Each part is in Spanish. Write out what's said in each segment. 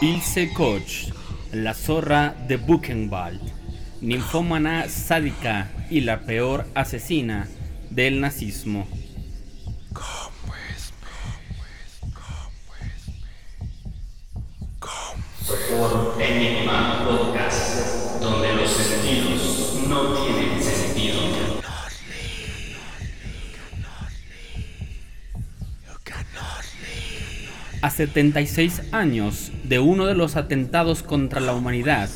Ilse Koch, la zorra de Buchenwald, ninfómana sádica y la peor asesina del nazismo. A 76 años de uno de los atentados contra la humanidad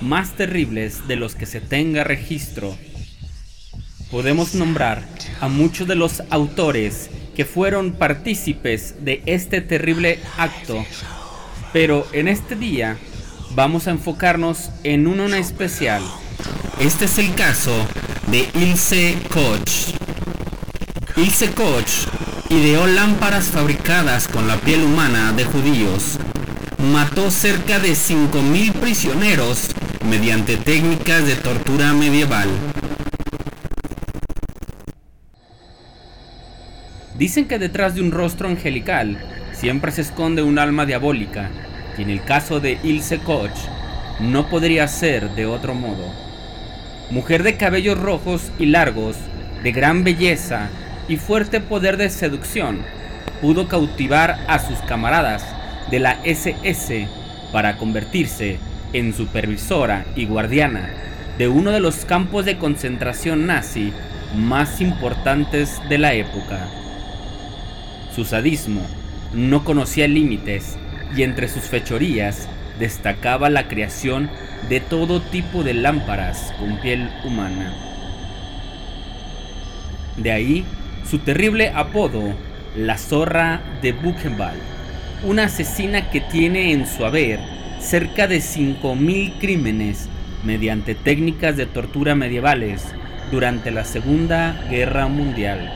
más terribles de los que se tenga registro, podemos nombrar a muchos de los autores que fueron partícipes de este terrible acto pero en este día vamos a enfocarnos en uno en especial. Este es el caso de Ilse Koch. Ilse Koch ideó lámparas fabricadas con la piel humana de judíos. Mató cerca de 5.000 prisioneros mediante técnicas de tortura medieval. Dicen que detrás de un rostro angelical siempre se esconde un alma diabólica, y en el caso de Ilse Koch, no podría ser de otro modo. Mujer de cabellos rojos y largos, de gran belleza y fuerte poder de seducción, pudo cautivar a sus camaradas de la SS para convertirse en supervisora y guardiana de uno de los campos de concentración nazi más importantes de la época. Su sadismo no conocía límites y entre sus fechorías destacaba la creación de todo tipo de lámparas con piel humana. De ahí su terrible apodo, la zorra de Buchenwald, una asesina que tiene en su haber cerca de 5.000 crímenes mediante técnicas de tortura medievales durante la Segunda Guerra Mundial.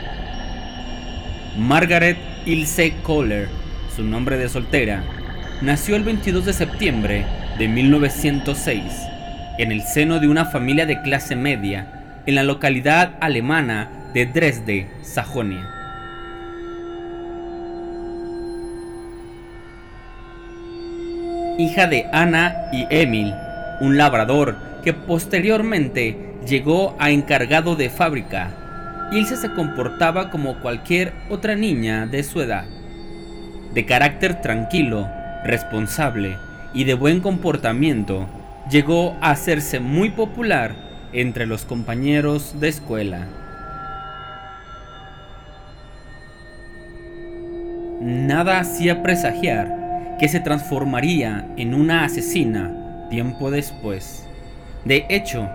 Margaret Ilse Kohler, su nombre de soltera, nació el 22 de septiembre de 1906 en el seno de una familia de clase media en la localidad alemana de Dresde, Sajonia. Hija de Anna y Emil, un labrador que posteriormente llegó a encargado de fábrica Ilse se comportaba como cualquier otra niña de su edad, de carácter tranquilo, responsable y de buen comportamiento, llegó a hacerse muy popular entre los compañeros de escuela. Nada hacía presagiar que se transformaría en una asesina tiempo después. De hecho,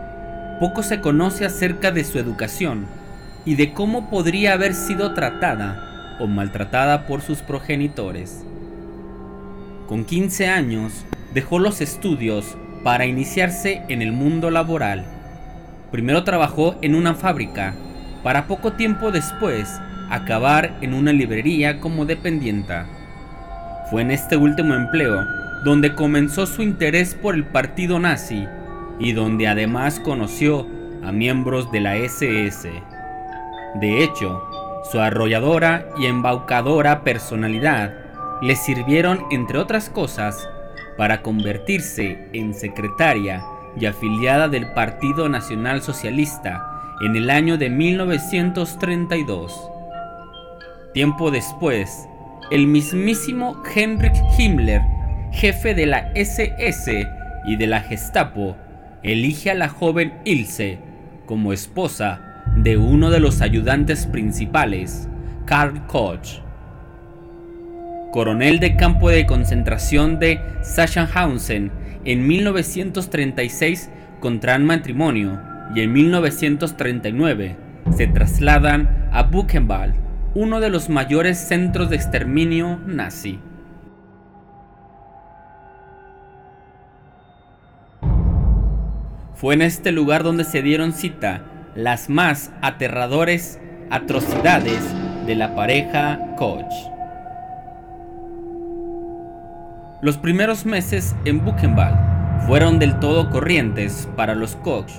poco se conoce acerca de su educación y de cómo podría haber sido tratada o maltratada por sus progenitores. Con 15 años dejó los estudios para iniciarse en el mundo laboral. Primero trabajó en una fábrica, para poco tiempo después acabar en una librería como dependienta. Fue en este último empleo donde comenzó su interés por el partido nazi y donde además conoció a miembros de la SS. De hecho, su arrolladora y embaucadora personalidad le sirvieron, entre otras cosas, para convertirse en secretaria y afiliada del Partido Nacional Socialista en el año de 1932. Tiempo después, el mismísimo Heinrich Himmler, jefe de la SS y de la Gestapo, elige a la joven Ilse como esposa de uno de los ayudantes principales, Karl Koch. Coronel de campo de concentración de Sachsenhausen en 1936 contraen matrimonio y en 1939 se trasladan a Buchenwald, uno de los mayores centros de exterminio nazi. Fue en este lugar donde se dieron cita las más aterradores atrocidades de la pareja Koch. Los primeros meses en Buchenwald fueron del todo corrientes para los Koch,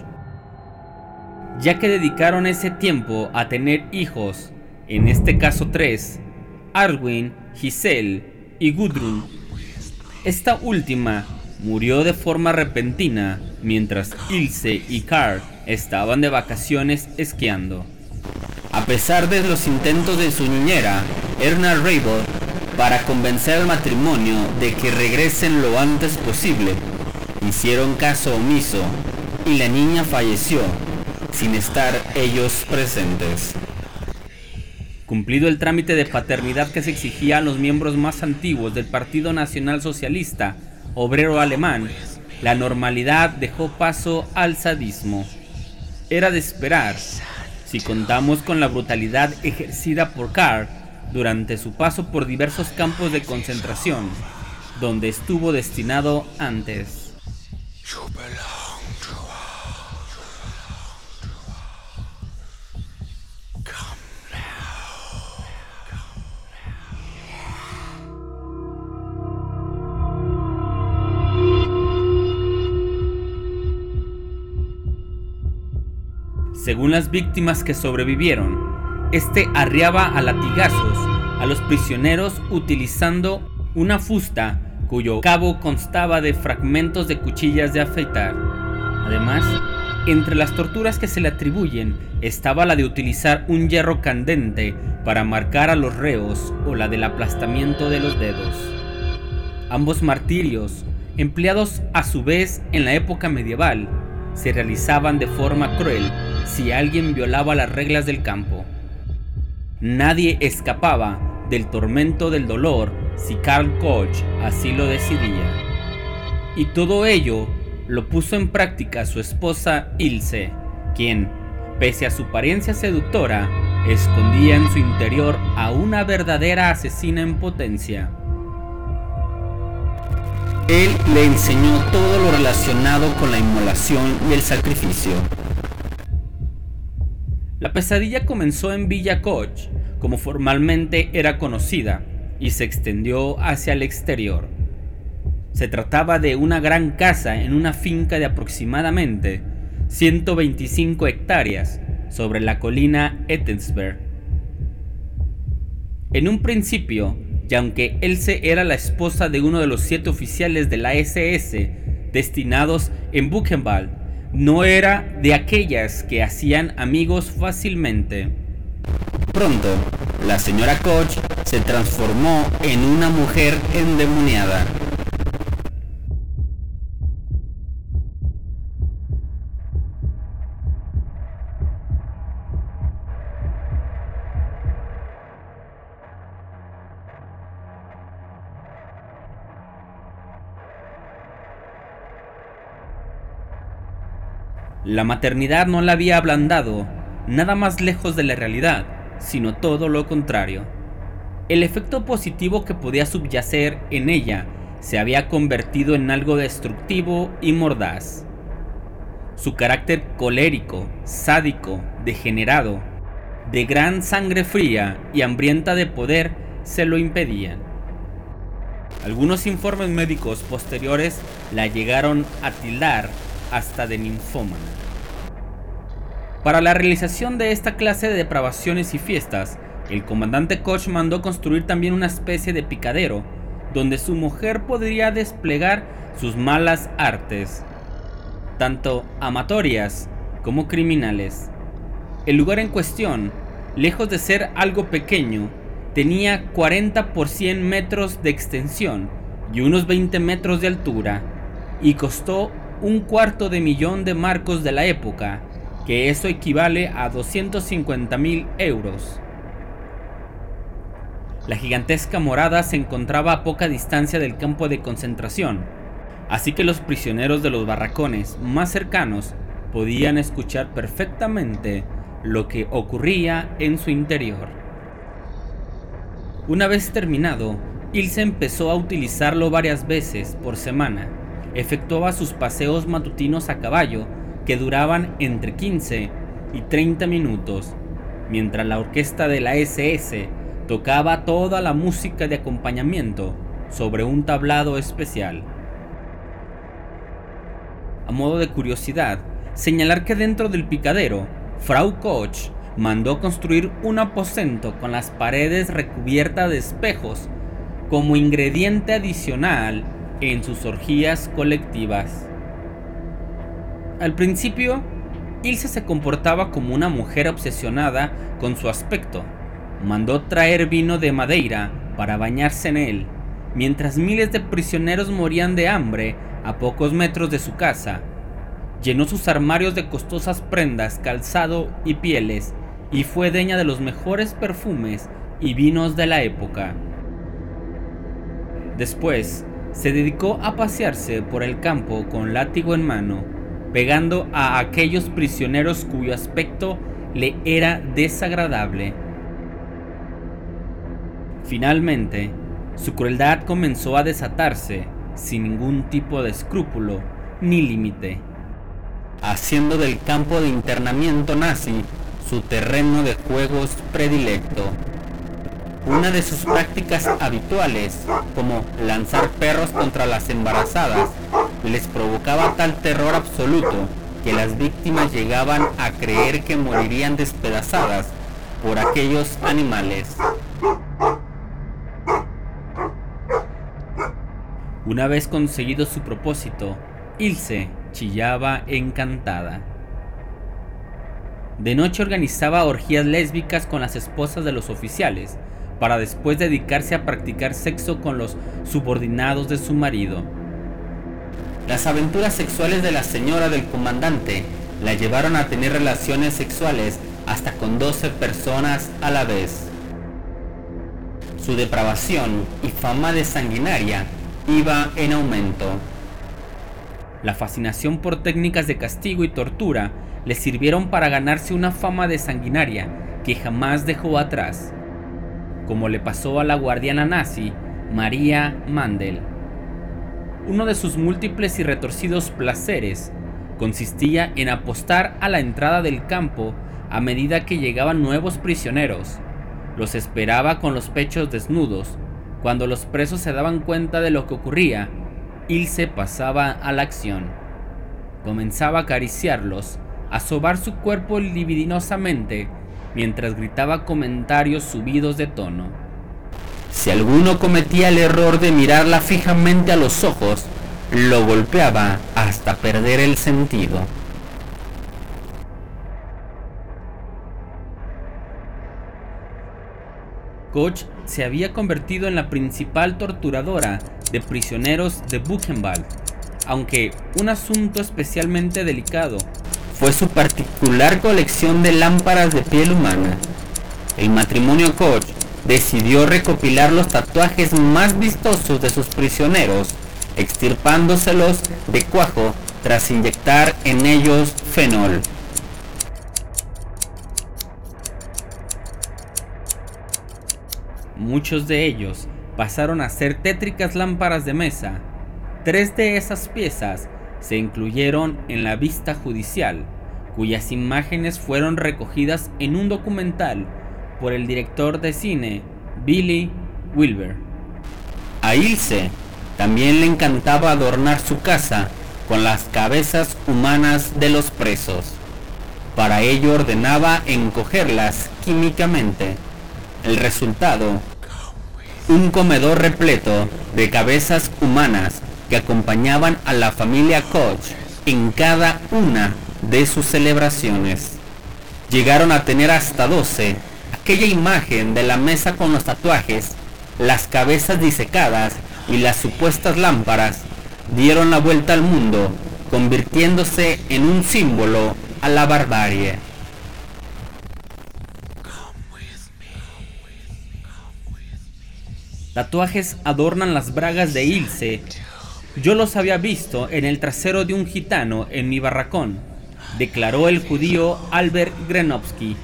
ya que dedicaron ese tiempo a tener hijos, en este caso tres, Arwin, Giselle y Gudrun. Esta última murió de forma repentina mientras Ilse y Carl estaban de vacaciones esquiando. A pesar de los intentos de su niñera, Erna Rabel, para convencer al matrimonio de que regresen lo antes posible, hicieron caso omiso y la niña falleció sin estar ellos presentes. Cumplido el trámite de paternidad que se exigía a los miembros más antiguos del Partido Nacional Socialista Obrero Alemán, la normalidad dejó paso al sadismo. Era de esperar, si contamos con la brutalidad ejercida por Karl durante su paso por diversos campos de concentración, donde estuvo destinado antes. Según las víctimas que sobrevivieron, este arriaba a latigazos a los prisioneros utilizando una fusta cuyo cabo constaba de fragmentos de cuchillas de afeitar. Además, entre las torturas que se le atribuyen estaba la de utilizar un hierro candente para marcar a los reos o la del aplastamiento de los dedos. Ambos martirios, empleados a su vez en la época medieval, se realizaban de forma cruel si alguien violaba las reglas del campo. Nadie escapaba del tormento del dolor si Karl Koch así lo decidía. Y todo ello lo puso en práctica su esposa Ilse, quien, pese a su apariencia seductora, escondía en su interior a una verdadera asesina en potencia. Él le enseñó todo lo relacionado con la inmolación y el sacrificio. La pesadilla comenzó en Villa Koch, como formalmente era conocida, y se extendió hacia el exterior. Se trataba de una gran casa en una finca de aproximadamente 125 hectáreas sobre la colina Ettensberg. En un principio, y aunque Else era la esposa de uno de los siete oficiales de la SS destinados en Buchenwald, no era de aquellas que hacían amigos fácilmente. Pronto, la señora Koch se transformó en una mujer endemoniada. La maternidad no la había ablandado, nada más lejos de la realidad, sino todo lo contrario. El efecto positivo que podía subyacer en ella se había convertido en algo destructivo y mordaz. Su carácter colérico, sádico, degenerado, de gran sangre fría y hambrienta de poder se lo impedían. Algunos informes médicos posteriores la llegaron a tildar hasta de ninfómana. Para la realización de esta clase de depravaciones y fiestas, el comandante Koch mandó construir también una especie de picadero donde su mujer podría desplegar sus malas artes, tanto amatorias como criminales. El lugar en cuestión, lejos de ser algo pequeño, tenía 40 por 100 metros de extensión y unos 20 metros de altura, y costó un cuarto de millón de marcos de la época, que eso equivale a 250 mil euros. La gigantesca morada se encontraba a poca distancia del campo de concentración, así que los prisioneros de los barracones más cercanos podían escuchar perfectamente lo que ocurría en su interior. Una vez terminado, Ilse empezó a utilizarlo varias veces por semana efectuaba sus paseos matutinos a caballo que duraban entre 15 y 30 minutos, mientras la orquesta de la SS tocaba toda la música de acompañamiento sobre un tablado especial. A modo de curiosidad, señalar que dentro del picadero Frau Koch mandó construir un aposento con las paredes recubiertas de espejos como ingrediente adicional en sus orgías colectivas. Al principio, Ilse se comportaba como una mujer obsesionada con su aspecto. Mandó traer vino de Madeira para bañarse en él, mientras miles de prisioneros morían de hambre a pocos metros de su casa. Llenó sus armarios de costosas prendas, calzado y pieles, y fue dueña de los mejores perfumes y vinos de la época. Después, se dedicó a pasearse por el campo con látigo en mano, pegando a aquellos prisioneros cuyo aspecto le era desagradable. Finalmente, su crueldad comenzó a desatarse sin ningún tipo de escrúpulo ni límite, haciendo del campo de internamiento nazi su terreno de juegos predilecto. Una de sus prácticas habituales, como lanzar perros contra las embarazadas, les provocaba tal terror absoluto que las víctimas llegaban a creer que morirían despedazadas por aquellos animales. Una vez conseguido su propósito, Ilse chillaba encantada. De noche organizaba orgías lésbicas con las esposas de los oficiales, para después dedicarse a practicar sexo con los subordinados de su marido. Las aventuras sexuales de la señora del comandante la llevaron a tener relaciones sexuales hasta con 12 personas a la vez. Su depravación y fama de sanguinaria iba en aumento. La fascinación por técnicas de castigo y tortura le sirvieron para ganarse una fama de sanguinaria que jamás dejó atrás, como le pasó a la guardiana nazi María Mandel. Uno de sus múltiples y retorcidos placeres consistía en apostar a la entrada del campo a medida que llegaban nuevos prisioneros. Los esperaba con los pechos desnudos cuando los presos se daban cuenta de lo que ocurría, Ilse pasaba a la acción. Comenzaba a acariciarlos, a sobar su cuerpo libidinosamente, mientras gritaba comentarios subidos de tono. Si alguno cometía el error de mirarla fijamente a los ojos, lo golpeaba hasta perder el sentido. Koch se había convertido en la principal torturadora de prisioneros de Buchenwald, aunque un asunto especialmente delicado fue su particular colección de lámparas de piel humana. El matrimonio Koch decidió recopilar los tatuajes más vistosos de sus prisioneros, extirpándoselos de cuajo tras inyectar en ellos fenol. Muchos de ellos pasaron a ser tétricas lámparas de mesa. Tres de esas piezas se incluyeron en la vista judicial, cuyas imágenes fueron recogidas en un documental por el director de cine Billy Wilber. A Ilse también le encantaba adornar su casa con las cabezas humanas de los presos. Para ello ordenaba encogerlas químicamente. El resultado un comedor repleto de cabezas humanas que acompañaban a la familia Koch en cada una de sus celebraciones. Llegaron a tener hasta 12. Aquella imagen de la mesa con los tatuajes, las cabezas disecadas y las supuestas lámparas dieron la vuelta al mundo, convirtiéndose en un símbolo a la barbarie. Tatuajes adornan las bragas de Ilse. Yo los había visto en el trasero de un gitano en mi barracón, declaró el judío Albert Grenovsky,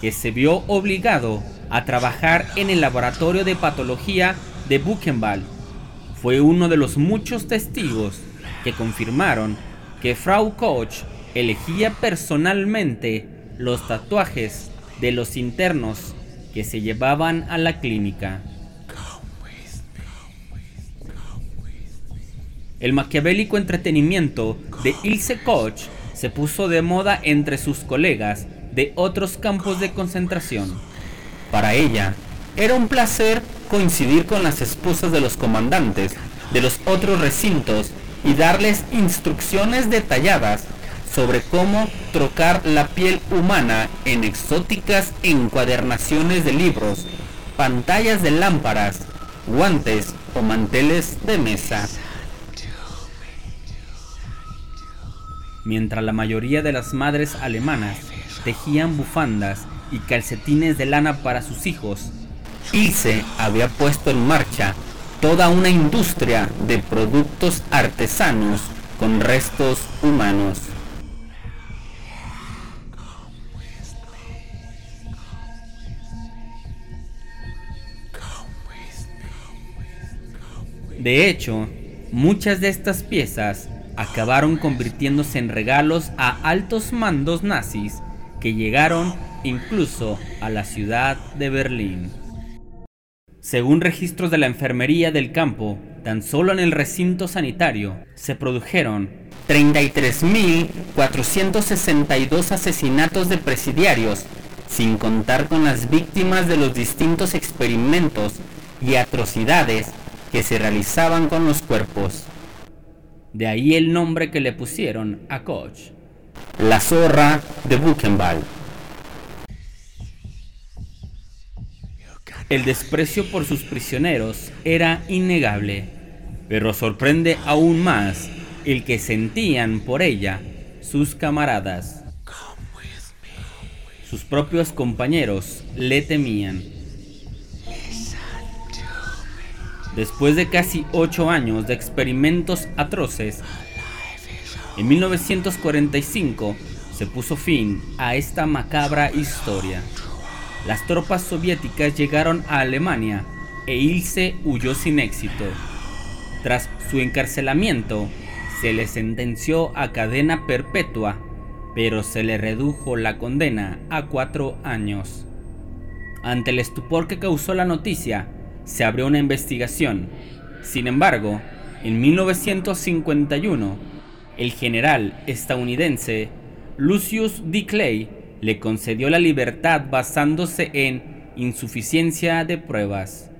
que se vio obligado a trabajar en el laboratorio de patología de Buchenwald. Fue uno de los muchos testigos que confirmaron que Frau Koch elegía personalmente los tatuajes de los internos que se llevaban a la clínica. El maquiavélico entretenimiento de Ilse Koch se puso de moda entre sus colegas de otros campos de concentración. Para ella, era un placer coincidir con las esposas de los comandantes de los otros recintos y darles instrucciones detalladas sobre cómo trocar la piel humana en exóticas encuadernaciones de libros, pantallas de lámparas, guantes o manteles de mesa. Mientras la mayoría de las madres alemanas tejían bufandas y calcetines de lana para sus hijos, Ilse había puesto en marcha toda una industria de productos artesanos con restos humanos. De hecho, muchas de estas piezas acabaron convirtiéndose en regalos a altos mandos nazis que llegaron incluso a la ciudad de Berlín. Según registros de la enfermería del campo, tan solo en el recinto sanitario se produjeron 33.462 asesinatos de presidiarios, sin contar con las víctimas de los distintos experimentos y atrocidades que se realizaban con los cuerpos. De ahí el nombre que le pusieron a Koch. La zorra de Buchenwald. El desprecio por sus prisioneros era innegable, pero sorprende aún más el que sentían por ella sus camaradas. Sus propios compañeros le temían. Después de casi ocho años de experimentos atroces, en 1945 se puso fin a esta macabra historia. Las tropas soviéticas llegaron a Alemania e Ilse huyó sin éxito. Tras su encarcelamiento, se le sentenció a cadena perpetua, pero se le redujo la condena a cuatro años. Ante el estupor que causó la noticia, se abrió una investigación. Sin embargo, en 1951, el general estadounidense Lucius D. Clay le concedió la libertad basándose en insuficiencia de pruebas.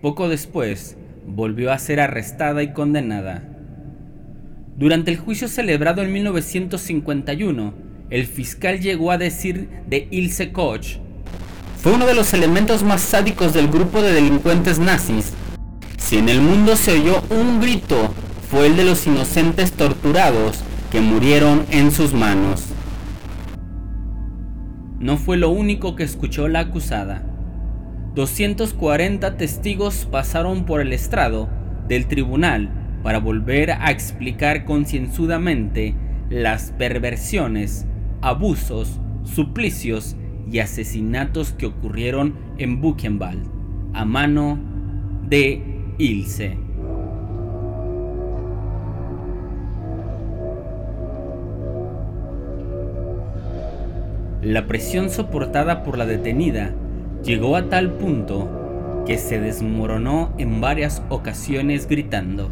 Poco después, volvió a ser arrestada y condenada. Durante el juicio celebrado en 1951, el fiscal llegó a decir de Ilse Koch, fue uno de los elementos más sádicos del grupo de delincuentes nazis. Si en el mundo se oyó un grito, fue el de los inocentes torturados que murieron en sus manos. No fue lo único que escuchó la acusada. 240 testigos pasaron por el estrado del tribunal para volver a explicar concienzudamente las perversiones, abusos, suplicios y asesinatos que ocurrieron en Buchenwald a mano de Ilse. La presión soportada por la detenida llegó a tal punto que se desmoronó en varias ocasiones gritando,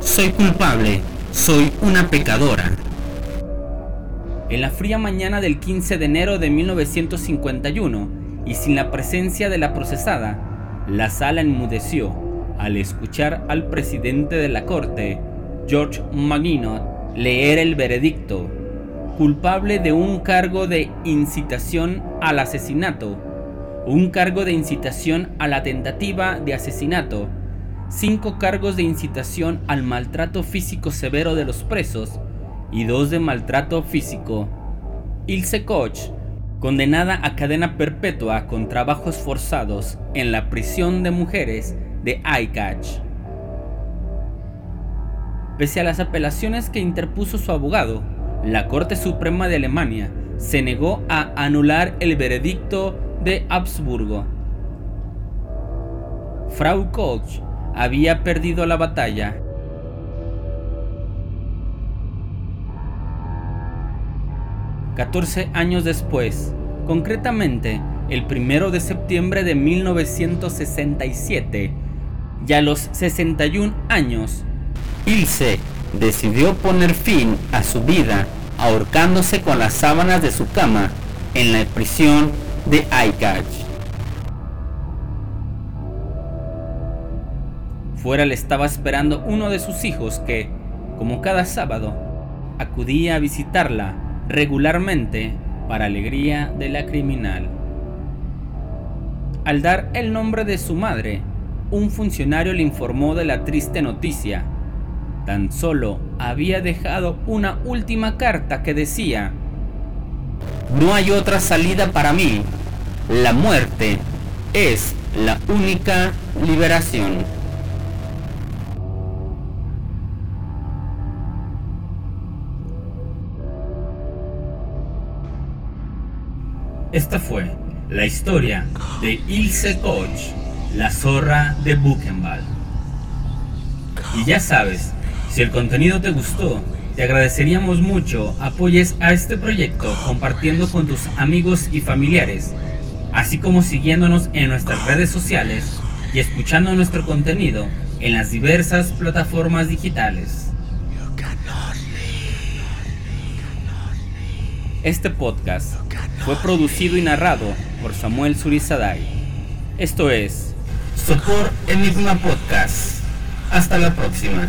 Soy culpable, soy una pecadora. En la fría mañana del 15 de enero de 1951, y sin la presencia de la procesada, la sala enmudeció al escuchar al presidente de la corte, George Maginot, leer el veredicto culpable de un cargo de incitación al asesinato, un cargo de incitación a la tentativa de asesinato, cinco cargos de incitación al maltrato físico severo de los presos y dos de maltrato físico. Ilse Koch, condenada a cadena perpetua con trabajos forzados en la prisión de mujeres de Aikach. Pese a las apelaciones que interpuso su abogado, la Corte Suprema de Alemania se negó a anular el veredicto de Habsburgo. Frau Koch había perdido la batalla. Catorce años después, concretamente el primero de septiembre de 1967, ya a los 61 años, Ilse decidió poner fin a su vida ahorcándose con las sábanas de su cama en la prisión de Aikach. Fuera le estaba esperando uno de sus hijos que, como cada sábado, acudía a visitarla regularmente para alegría de la criminal. Al dar el nombre de su madre, un funcionario le informó de la triste noticia. Tan solo había dejado una última carta que decía, No hay otra salida para mí. La muerte es la única liberación. Esta fue la historia de Ilse Koch, la zorra de Buchenwald. Y ya sabes, si el contenido te gustó, te agradeceríamos mucho apoyes a este proyecto compartiendo con tus amigos y familiares, así como siguiéndonos en nuestras redes sociales y escuchando nuestro contenido en las diversas plataformas digitales. Este podcast fue producido y narrado por Samuel Surizadai. Esto es Sopor Enigma Podcast. Hasta la próxima.